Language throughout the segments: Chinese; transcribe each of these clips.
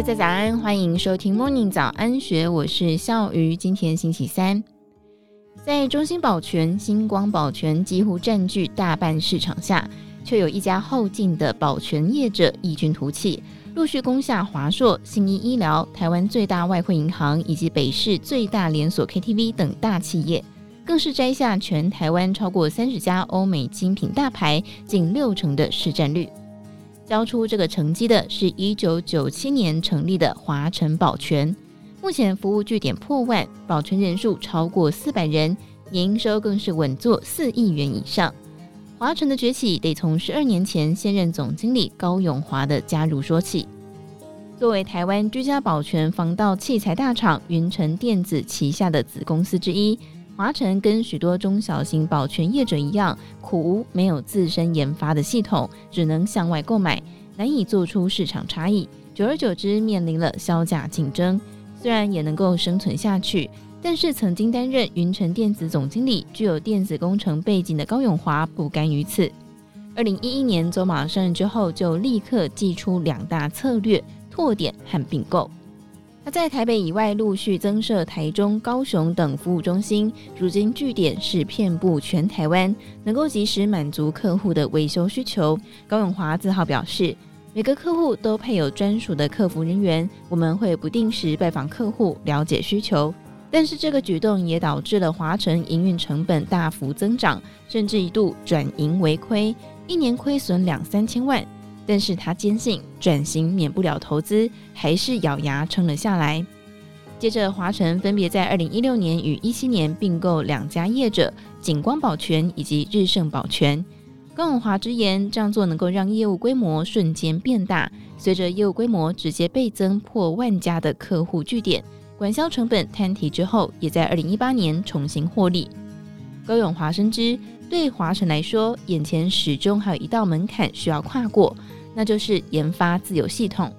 大家早安，欢迎收听 Morning 早安学，我是笑鱼。今天星期三，在中兴保全、星光保全几乎占据大半市场下，却有一家后进的保全业者异军突起，陆续攻下华硕、信义医疗、台湾最大外汇银行以及北市最大连锁 KTV 等大企业，更是摘下全台湾超过三十家欧美精品大牌近六成的市占率。交出这个成绩的是一九九七年成立的华晨保全，目前服务据点破万，保全人数超过四百人，营收更是稳坐四亿元以上。华晨的崛起得从十二年前现任总经理高永华的加入说起。作为台湾居家保全防盗器材大厂云成电子旗下的子公司之一，华晨跟许多中小型保全业者一样，苦无没有自身研发的系统，只能向外购买，难以做出市场差异。久而久之，面临了削价竞争。虽然也能够生存下去，但是曾经担任云城电子总经理、具有电子工程背景的高永华不甘于此。二零一一年走马上任之后，就立刻祭出两大策略：拓点和并购。在台北以外陆续增设台中、高雄等服务中心，如今据点是遍布全台湾，能够及时满足客户的维修需求。高永华自豪表示，每个客户都配有专属的客服人员，我们会不定时拜访客户，了解需求。但是这个举动也导致了华城营运成本大幅增长，甚至一度转盈为亏，一年亏损两三千万。但是他坚信转型免不了投资，还是咬牙撑了下来。接着，华晨分别在二零一六年与一七年并购两家业者：景光保全以及日盛保全。高永华直言，这样做能够让业务规模瞬间变大，随着业务规模直接倍增破万家的客户据点，管销成本摊提之后，也在二零一八年重新获利。高永华深知，对华晨来说，眼前始终还有一道门槛需要跨过。那就是研发自有系统。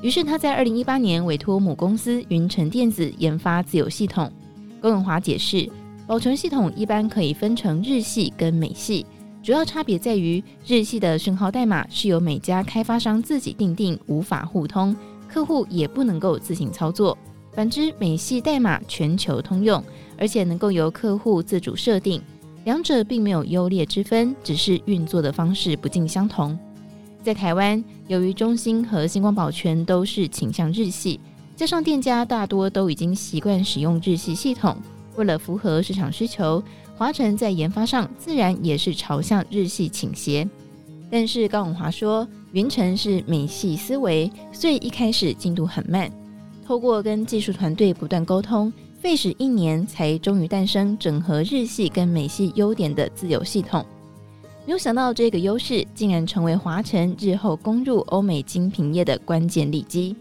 于是他在二零一八年委托母公司云城电子研发自有系统。高永华解释，保存系统一般可以分成日系跟美系，主要差别在于日系的讯号代码是由每家开发商自己订定，无法互通，客户也不能够自行操作。反之，美系代码全球通用，而且能够由客户自主设定，两者并没有优劣之分，只是运作的方式不尽相同。在台湾，由于中兴和星光保全都是倾向日系，加上店家大多都已经习惯使用日系系统，为了符合市场需求，华晨在研发上自然也是朝向日系倾斜。但是高永华说，云成是美系思维，所以一开始进度很慢。透过跟技术团队不断沟通，费时一年才终于诞生整合日系跟美系优点的自有系统。没有想到，这个优势竟然成为华晨日后攻入欧美精品业的关键利基。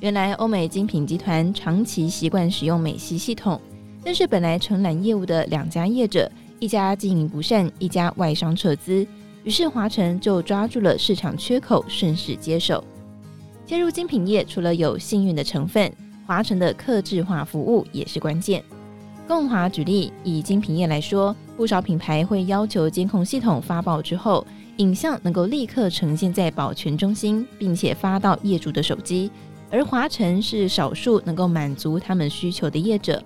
原来，欧美精品集团长期习惯使用美系系统，但是本来承揽业务的两家业者，一家经营不善，一家外商撤资，于是华晨就抓住了市场缺口，顺势接手。切入精品业，除了有幸运的成分，华晨的客制化服务也是关键。共华举例，以精品业来说，不少品牌会要求监控系统发报之后，影像能够立刻呈现在保全中心，并且发到业主的手机。而华晨是少数能够满足他们需求的业者，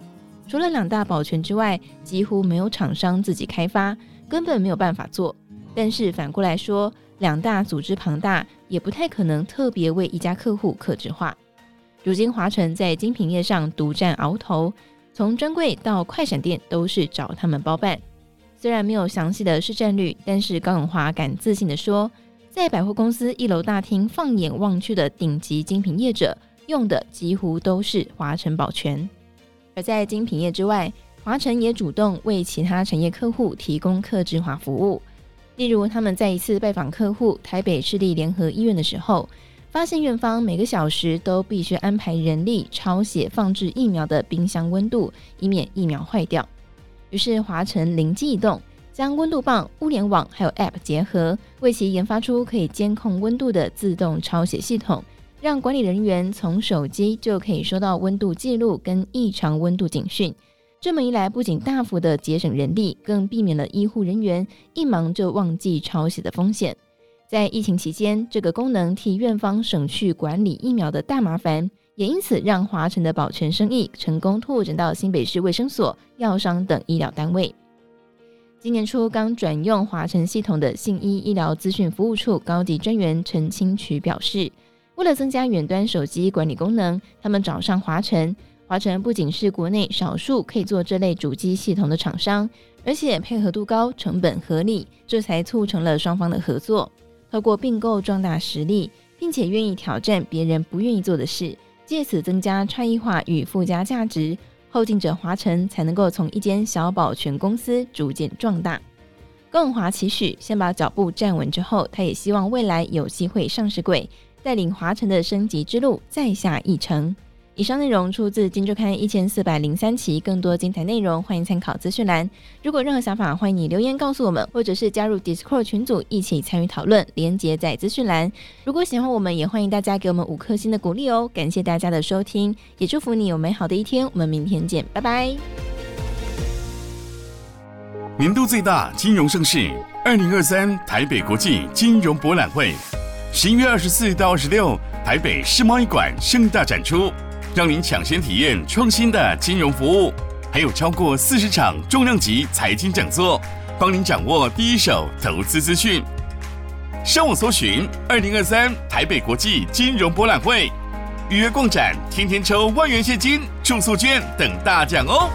除了两大保全之外，几乎没有厂商自己开发，根本没有办法做。但是反过来说，两大组织庞大，也不太可能特别为一家客户客制化。如今华晨在精品业上独占鳌头。从专柜到快闪店都是找他们包办，虽然没有详细的市占率，但是高永华敢自信地说，在百货公司一楼大厅放眼望去的顶级精品业者用的几乎都是华晨保全。而在精品业之外，华晨也主动为其他产业客户提供客制化服务，例如他们在一次拜访客户台北市立联合医院的时候。发现院方每个小时都必须安排人力抄写放置疫苗的冰箱温度，以免疫苗坏掉。于是华晨灵机一动，将温度棒、物联网还有 App 结合，为其研发出可以监控温度的自动抄写系统，让管理人员从手机就可以收到温度记录跟异常温度警讯。这么一来，不仅大幅的节省人力，更避免了医护人员一忙就忘记抄写的风险。在疫情期间，这个功能替院方省去管理疫苗的大麻烦，也因此让华晨的保全生意成功拓展到新北市卫生所、药商等医疗单位。今年初刚转用华晨系统的信医医疗资讯服务处高级专员陈清渠表示，为了增加远端手机管理功能，他们找上华晨。华晨不仅是国内少数可以做这类主机系统的厂商，而且配合度高、成本合理，这才促成了双方的合作。透过并购壮大实力，并且愿意挑战别人不愿意做的事，借此增加差异化与附加价值，后进者华晨才能够从一间小保全公司逐渐壮大。更华期许先把脚步站稳之后，他也希望未来有机会上市柜，带领华晨的升级之路再下一程。以上内容出自《金周刊》一千四百零三期，更多精彩内容欢迎参考资讯栏。如果任何想法，欢迎你留言告诉我们，或者是加入 Discord 群组一起参与讨论，连结在资讯栏。如果喜欢我们，也欢迎大家给我们五颗星的鼓励哦。感谢大家的收听，也祝福你有美好的一天。我们明天见，拜拜。年度最大金融盛事——二零二三台北国际金融博览会，十一月二十四到二十六，台北世贸一馆盛大展出。让您抢先体验创新的金融服务，还有超过四十场重量级财经讲座，帮您掌握第一手投资资讯。上网搜寻“二零二三台北国际金融博览会”，预约逛展，天天抽万元现金、住宿券等大奖哦！